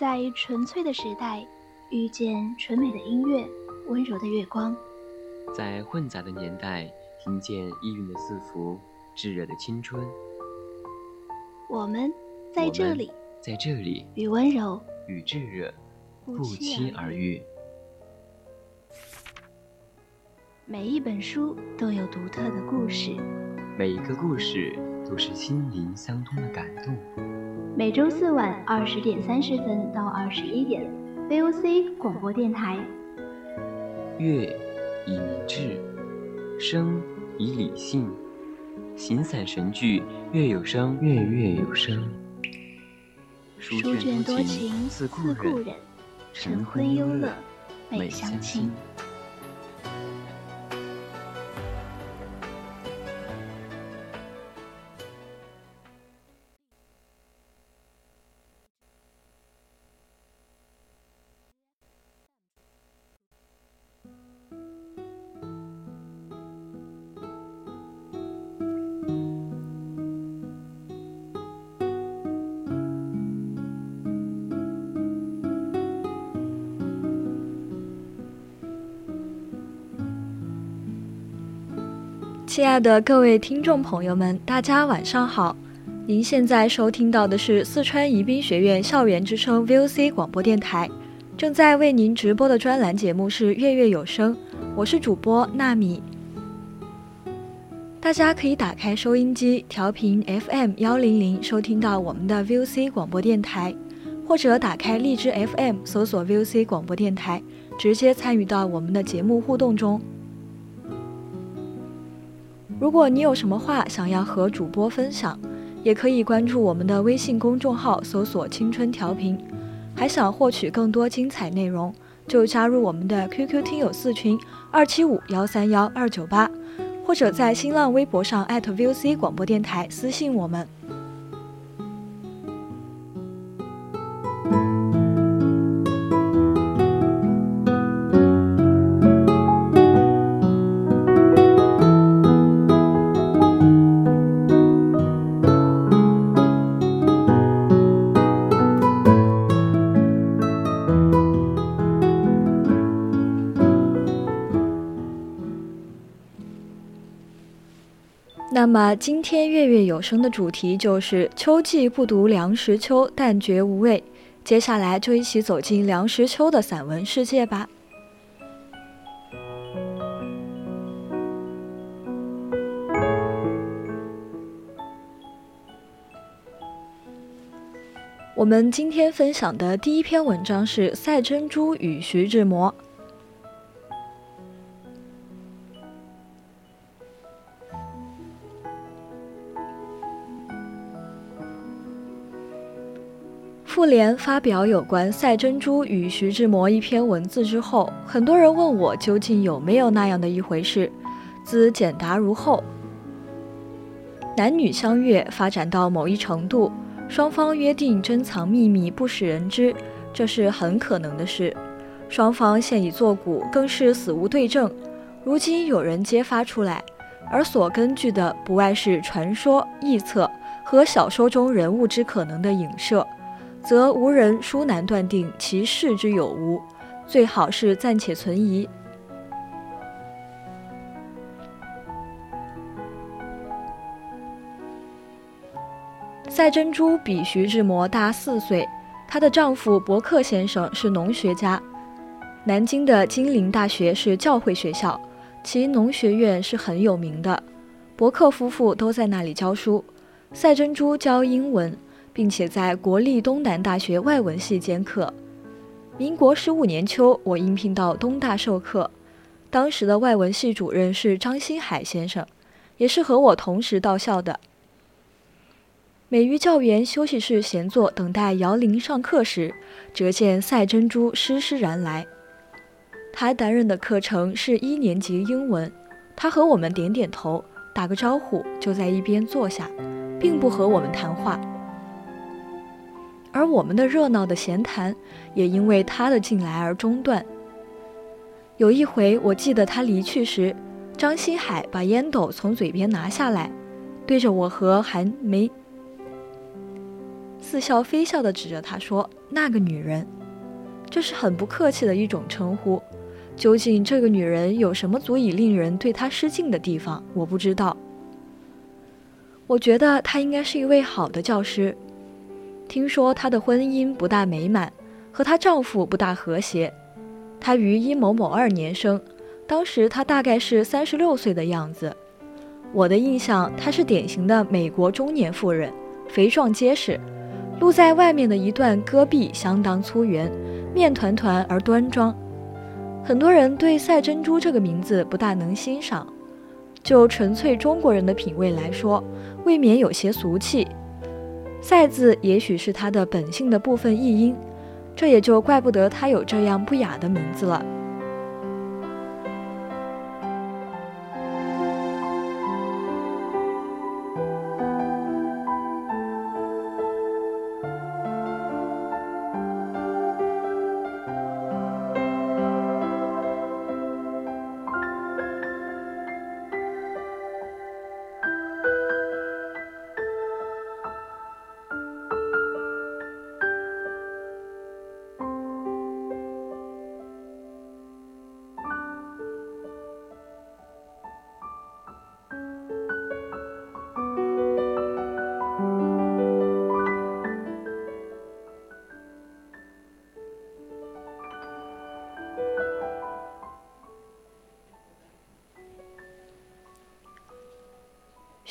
在纯粹的时代，遇见纯美的音乐，温柔的月光；在混杂的年代，听见意蕴的四伏，炙热的青春。我们在这里，在这里，与温柔与炙热不期而遇。每一本书都有独特的故事，每一个故事都是心灵相通的感动。每周四晚二十点三十分到二十一点，VOC 广播电台。乐以明志，声以理性，形散神聚，月有声，月月有声。书卷多情似故人，晨昏忧乐美相亲。亲爱的各位听众朋友们，大家晚上好！您现在收听到的是四川宜宾学院校园之声 VOC 广播电台，正在为您直播的专栏节目是《月月有声》，我是主播纳米。大家可以打开收音机调频 FM 幺零零，收听到我们的 VOC 广播电台，或者打开荔枝 FM 搜索 VOC 广播电台，直接参与到我们的节目互动中。如果你有什么话想要和主播分享，也可以关注我们的微信公众号，搜索“青春调频”。还想获取更多精彩内容，就加入我们的 QQ 听友四群二七五幺三幺二九八，或者在新浪微博上 @VOC 广播电台私信我们。那么今天月月有声的主题就是秋季不读梁实秋，但觉无味。接下来就一起走进梁实秋的散文世界吧。我们今天分享的第一篇文章是赛珍珠与徐志摩。妇联发表有关赛珍珠与徐志摩一篇文字之后，很多人问我究竟有没有那样的一回事。兹简答如后：男女相悦发展到某一程度，双方约定珍藏秘密不使人知，这是很可能的事。双方现已作古，更是死无对证。如今有人揭发出来，而所根据的不外是传说、臆测和小说中人物之可能的影射。则无人殊难断定其事之有无，最好是暂且存疑。赛珍珠比徐志摩大四岁，她的丈夫伯克先生是农学家，南京的金陵大学是教会学校，其农学院是很有名的，伯克夫妇都在那里教书，赛珍珠教英文。并且在国立东南大学外文系兼课。民国十五年秋，我应聘到东大授课，当时的外文系主任是张新海先生，也是和我同时到校的。美于教员休息室闲坐等待摇铃上课时，折见赛珍珠施施然来。他担任的课程是一年级英文，他和我们点点头，打个招呼，就在一边坐下，并不和我们谈话。而我们的热闹的闲谈，也因为他的进来而中断。有一回，我记得他离去时，张新海把烟斗从嘴边拿下来，对着我和韩梅似笑非笑地指着他说：“那个女人。”这是很不客气的一种称呼。究竟这个女人有什么足以令人对她失敬的地方？我不知道。我觉得她应该是一位好的教师。听说她的婚姻不大美满，和她丈夫不大和谐。她于一某某二年生，当时她大概是三十六岁的样子。我的印象，她是典型的美国中年妇人，肥壮结实，露在外面的一段戈壁相当粗圆，面团团而端庄。很多人对赛珍珠这个名字不大能欣赏，就纯粹中国人的品味来说，未免有些俗气。赛字也许是他的本性的部分译音，这也就怪不得他有这样不雅的名字了。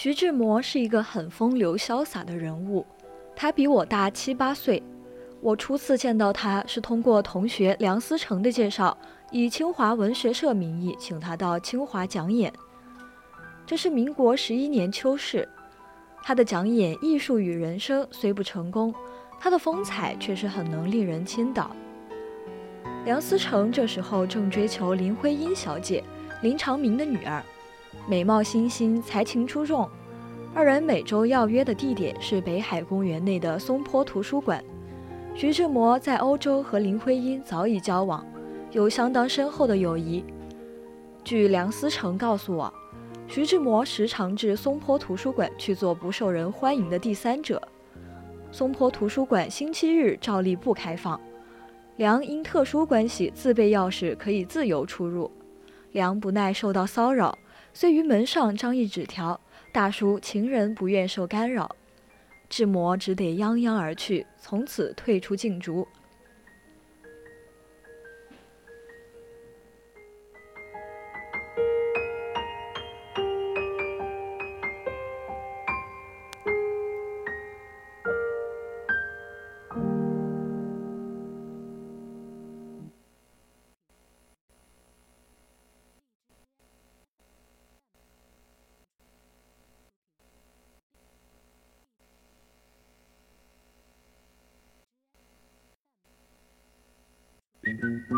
徐志摩是一个很风流潇洒的人物，他比我大七八岁。我初次见到他是通过同学梁思成的介绍，以清华文学社名义请他到清华讲演。这是民国十一年秋事，他的讲演《艺术与人生》虽不成功，他的风采却是很能令人倾倒。梁思成这时候正追求林徽因小姐，林长民的女儿。美貌欣欣，才情出众。二人每周要约的地点是北海公园内的松坡图书馆。徐志摩在欧洲和林徽因早已交往，有相当深厚的友谊。据梁思成告诉我，徐志摩时常至松坡图书馆去做不受人欢迎的第三者。松坡图书馆星期日照例不开放，梁因特殊关系自备钥匙，可以自由出入。梁不耐受到骚扰。遂于门上张一纸条，大叔“情人不愿受干扰”，志摩只得泱泱而去，从此退出禁竹。Mm-hmm.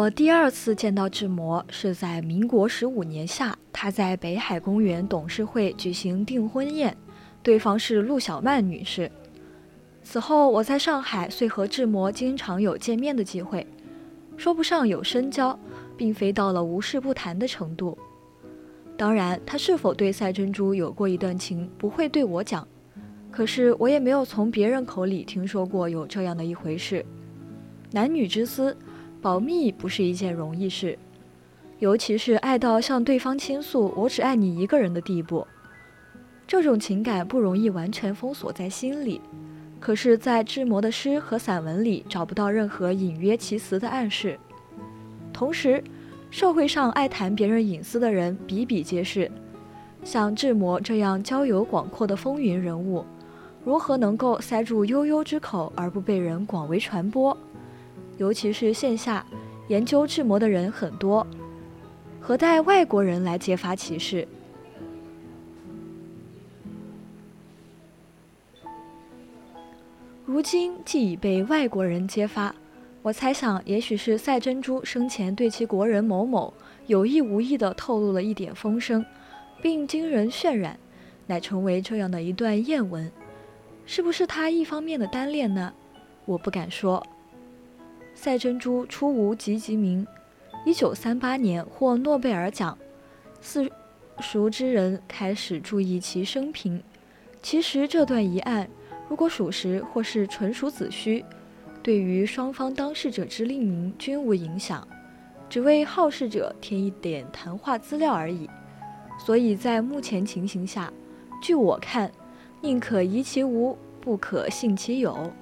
我第二次见到志摩是在民国十五年夏，他在北海公园董事会举行订婚宴，对方是陆小曼女士。此后我在上海遂和志摩经常有见面的机会，说不上有深交，并非到了无事不谈的程度。当然，他是否对赛珍珠有过一段情，不会对我讲，可是我也没有从别人口里听说过有这样的一回事。男女之私。保密不是一件容易事，尤其是爱到向对方倾诉“我只爱你一个人”的地步。这种情感不容易完全封锁在心里，可是，在志摩的诗和散文里找不到任何隐约其词的暗示。同时，社会上爱谈别人隐私的人比比皆是，像志摩这样交友广阔的风云人物，如何能够塞住悠悠之口而不被人广为传播？尤其是线下，研究智模的人很多，何带外国人来揭发歧视？如今既已被外国人揭发，我猜想，也许是赛珍珠生前对其国人某某有意无意地透露了一点风声，并经人渲染，乃成为这样的一段艳闻。是不是他一方面的单恋呢？我不敢说。赛珍珠初无籍籍名，一九三八年获诺贝尔奖，四熟之人开始注意其生平。其实这段疑案。如果属实或是纯属子虚，对于双方当事者之令名均无影响，只为好事者添一点谈话资料而已。所以在目前情形下，据我看，宁可疑其无，不可信其有。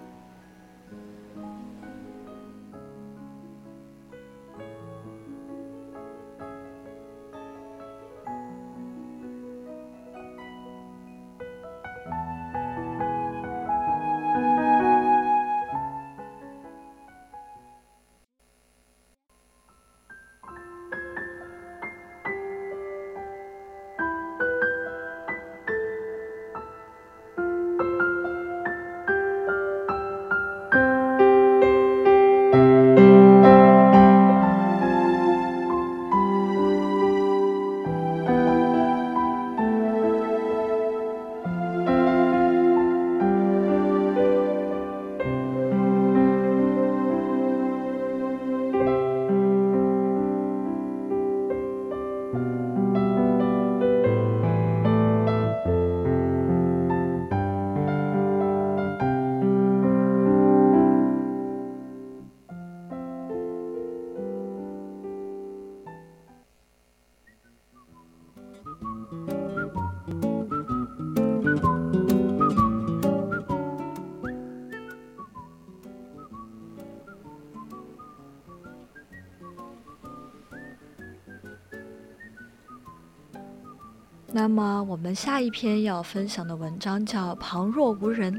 那么，我们下一篇要分享的文章叫《旁若无人》，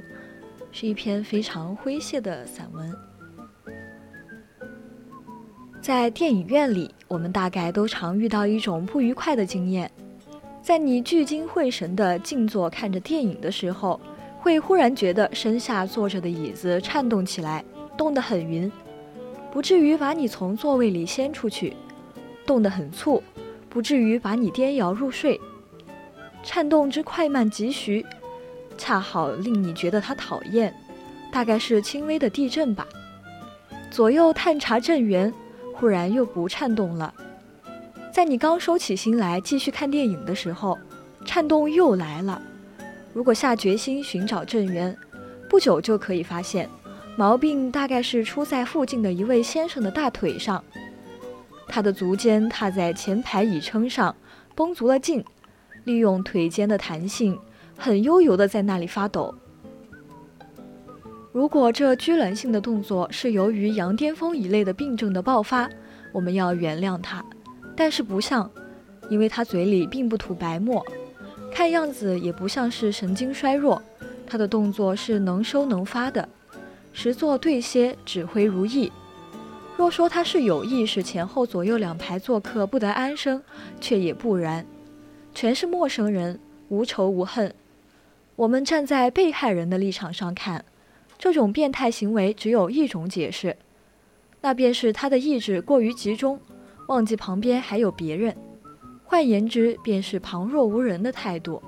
是一篇非常诙谐的散文。在电影院里，我们大概都常遇到一种不愉快的经验：在你聚精会神地静坐看着电影的时候，会忽然觉得身下坐着的椅子颤动起来，动得很匀，不至于把你从座位里掀出去；动得很促，不至于把你颠摇入睡。颤动之快慢急徐，恰好令你觉得它讨厌，大概是轻微的地震吧。左右探查震源，忽然又不颤动了。在你刚收起心来继续看电影的时候，颤动又来了。如果下决心寻找震源，不久就可以发现，毛病大概是出在附近的一位先生的大腿上。他的足尖踏在前排椅撑上，绷足了劲。利用腿间的弹性，很悠游地在那里发抖。如果这拘挛性的动作是由于羊癫疯一类的病症的爆发，我们要原谅他。但是不像，因为他嘴里并不吐白沫，看样子也不像是神经衰弱。他的动作是能收能发的，时作对歇，指挥如意。若说他是有意使前后左右两排坐客不得安生，却也不然。全是陌生人，无仇无恨。我们站在被害人的立场上看，这种变态行为只有一种解释，那便是他的意志过于集中，忘记旁边还有别人。换言之，便是旁若无人的态度。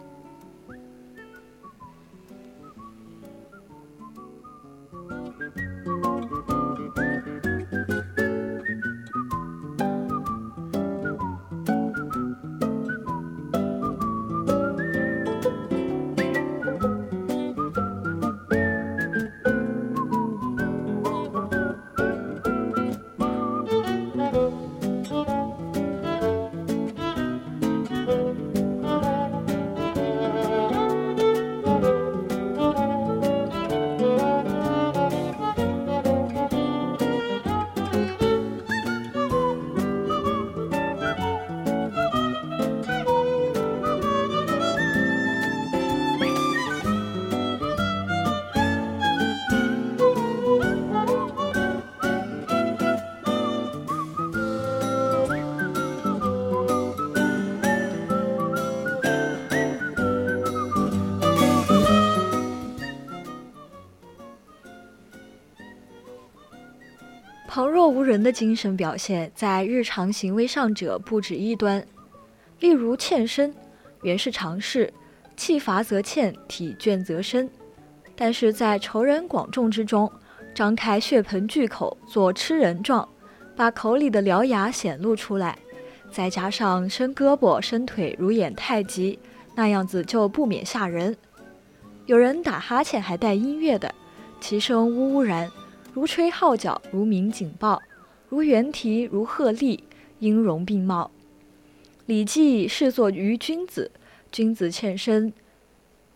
人的精神表现，在日常行为上者不止一端。例如欠身，原是常事，气乏则欠，体倦则身。但是在仇人广众之中，张开血盆巨口做吃人状，把口里的獠牙显露出来，再加上伸胳膊伸腿如演太极，那样子就不免吓人。有人打哈欠还带音乐的，其声呜呜然。如吹号角，如鸣警报，如猿啼，如鹤唳，音容并茂。《礼记》视作于君子，君子欠身，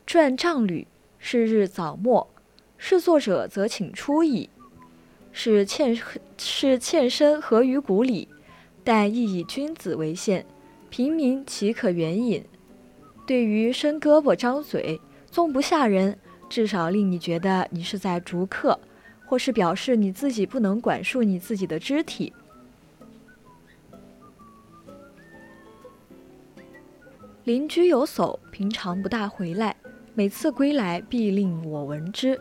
传丈履，是日早末。视作者则请出矣。是欠是欠身合于古礼，但亦以君子为限，平民岂可援引？对于伸胳膊张嘴，纵不吓人，至少令你觉得你是在逐客。或是表示你自己不能管束你自己的肢体。邻居有叟，平常不大回来，每次归来必令我闻之。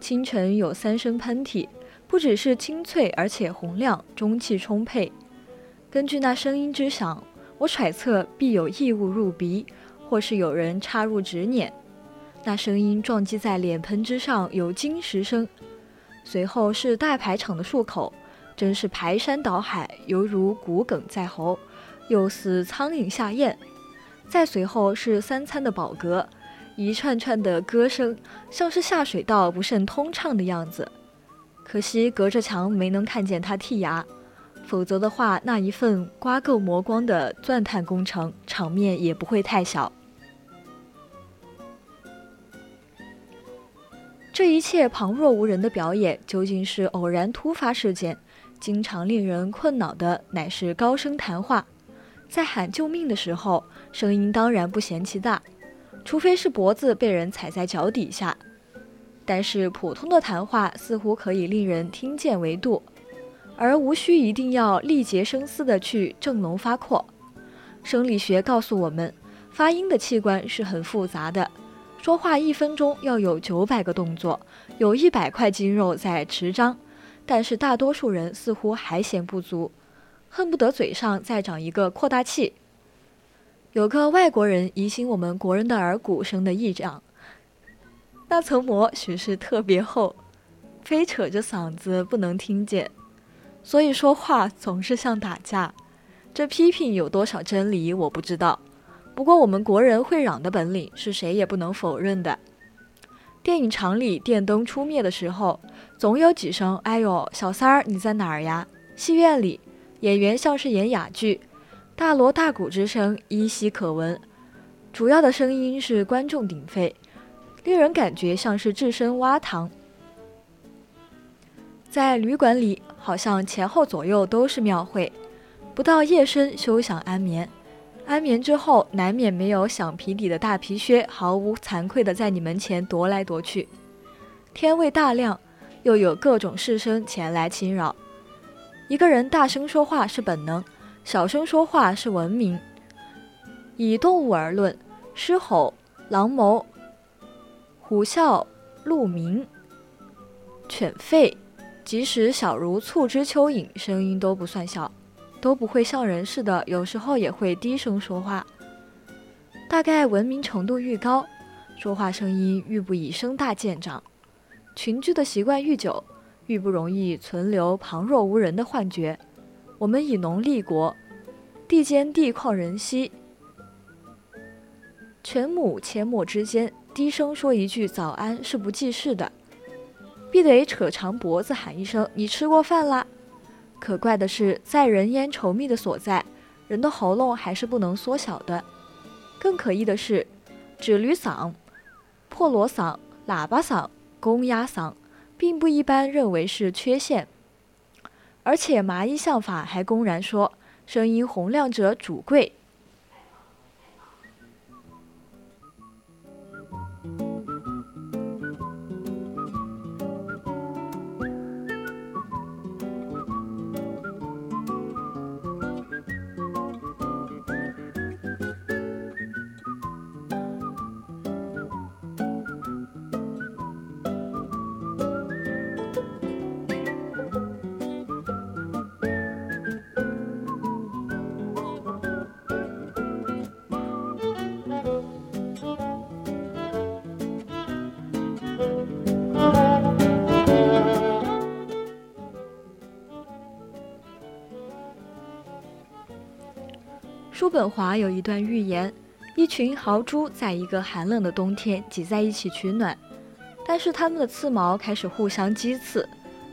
清晨有三声喷嚏，不只是清脆，而且洪亮，中气充沛。根据那声音之响，我揣测必有异物入鼻，或是有人插入指捻。那声音撞击在脸盆之上，有金石声。随后是大排场的漱口，真是排山倒海，犹如骨鲠在喉，又似苍蝇下咽。再随后是三餐的饱嗝，一串串的歌声，像是下水道不甚通畅的样子。可惜隔着墙没能看见他剔牙，否则的话，那一份刮够磨光的钻探工程，场面也不会太小。这一切旁若无人的表演，究竟是偶然突发事件？经常令人困扰的乃是高声谈话，在喊救命的时候，声音当然不嫌其大，除非是脖子被人踩在脚底下。但是普通的谈话似乎可以令人听见为度，而无需一定要力竭声嘶的去振聋发聩。生理学告诉我们，发音的器官是很复杂的。说话一分钟要有九百个动作，有一百块肌肉在持张，但是大多数人似乎还嫌不足，恨不得嘴上再长一个扩大器。有个外国人疑心我们国人的耳骨生的异样，那层膜许是特别厚，非扯着嗓子不能听见，所以说话总是像打架。这批评有多少真理，我不知道。不过，我们国人会嚷的本领是谁也不能否认的。电影厂里电灯初灭的时候，总有几声“哎呦，小三儿你在哪儿呀？”戏院里，演员像是演哑剧，大锣大鼓之声依稀可闻。主要的声音是观众鼎沸，令人感觉像是置身蛙塘。在旅馆里，好像前后左右都是庙会，不到夜深休想安眠。安眠之后，难免没有响皮底的大皮靴，毫无惭愧地在你门前踱来踱去。天未大亮，又有各种事声前来侵扰。一个人大声说话是本能，小声说话是文明。以动物而论，狮吼、狼谋、虎啸、鹿鸣、犬吠，即使小如促织蚯蚓，声音都不算小。都不会像人似的，有时候也会低声说话。大概文明程度愈高，说话声音愈不以声大见长。群居的习惯愈久，愈不容易存留旁若无人的幻觉。我们以农立国，地间地旷人稀，犬母阡陌之间，低声说一句早安是不济事的，必得扯长脖子喊一声：“你吃过饭啦？”可怪的是，在人烟稠密的所在，人的喉咙还是不能缩小的。更可疑的是，纸驴嗓、破锣嗓、喇叭嗓、公鸭嗓，并不一般认为是缺陷。而且麻衣相法还公然说，声音洪亮者主贵。叔本华有一段寓言：一群豪猪在一个寒冷的冬天挤在一起取暖，但是它们的刺毛开始互相激刺，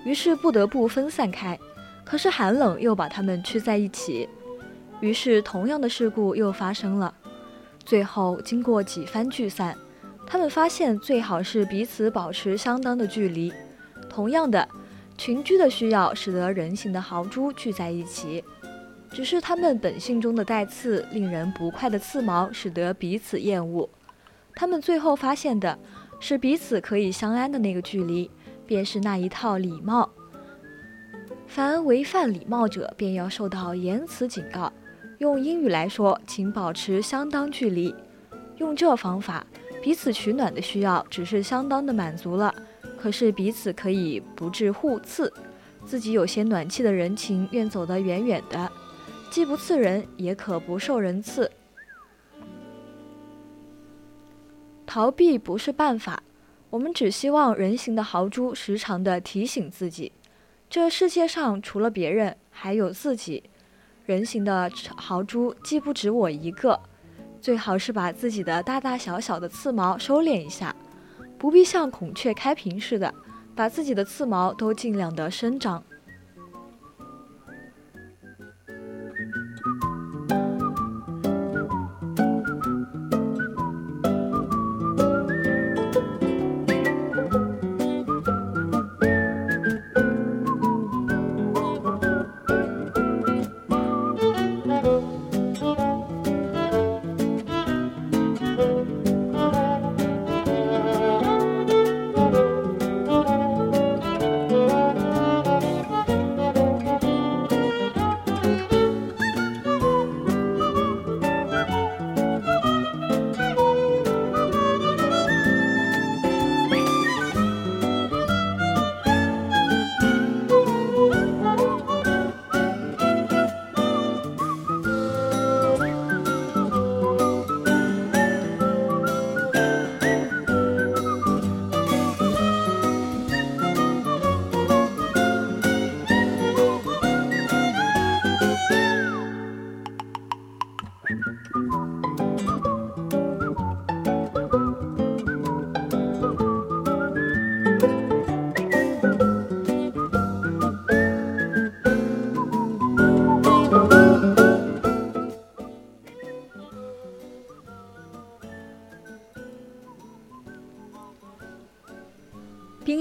于是不得不分散开。可是寒冷又把它们聚在一起，于是同样的事故又发生了。最后经过几番聚散，他们发现最好是彼此保持相当的距离。同样的，群居的需要使得人形的豪猪聚在一起。只是他们本性中的带刺、令人不快的刺毛，使得彼此厌恶。他们最后发现的是彼此可以相安的那个距离，便是那一套礼貌。凡违反礼貌者，便要受到言辞警告。用英语来说，请保持相当距离。用这方法，彼此取暖的需要只是相当的满足了。可是彼此可以不致互刺，自己有些暖气的人情愿走得远远的。既不刺人，也可不受人刺。逃避不是办法，我们只希望人形的豪猪时常的提醒自己，这世界上除了别人，还有自己。人形的豪猪既不止我一个，最好是把自己的大大小小的刺毛收敛一下，不必像孔雀开屏似的，把自己的刺毛都尽量的生长。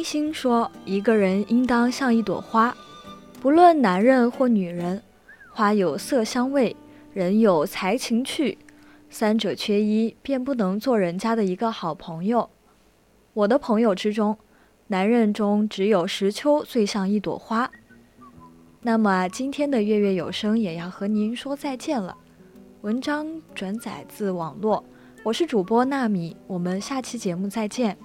冰心说：“一个人应当像一朵花，不论男人或女人，花有色香味，人有才情趣，三者缺一，便不能做人家的一个好朋友。我的朋友之中，男人中只有石秋最像一朵花。那么今天的月月有声也要和您说再见了。文章转载自网络，我是主播纳米，我们下期节目再见。”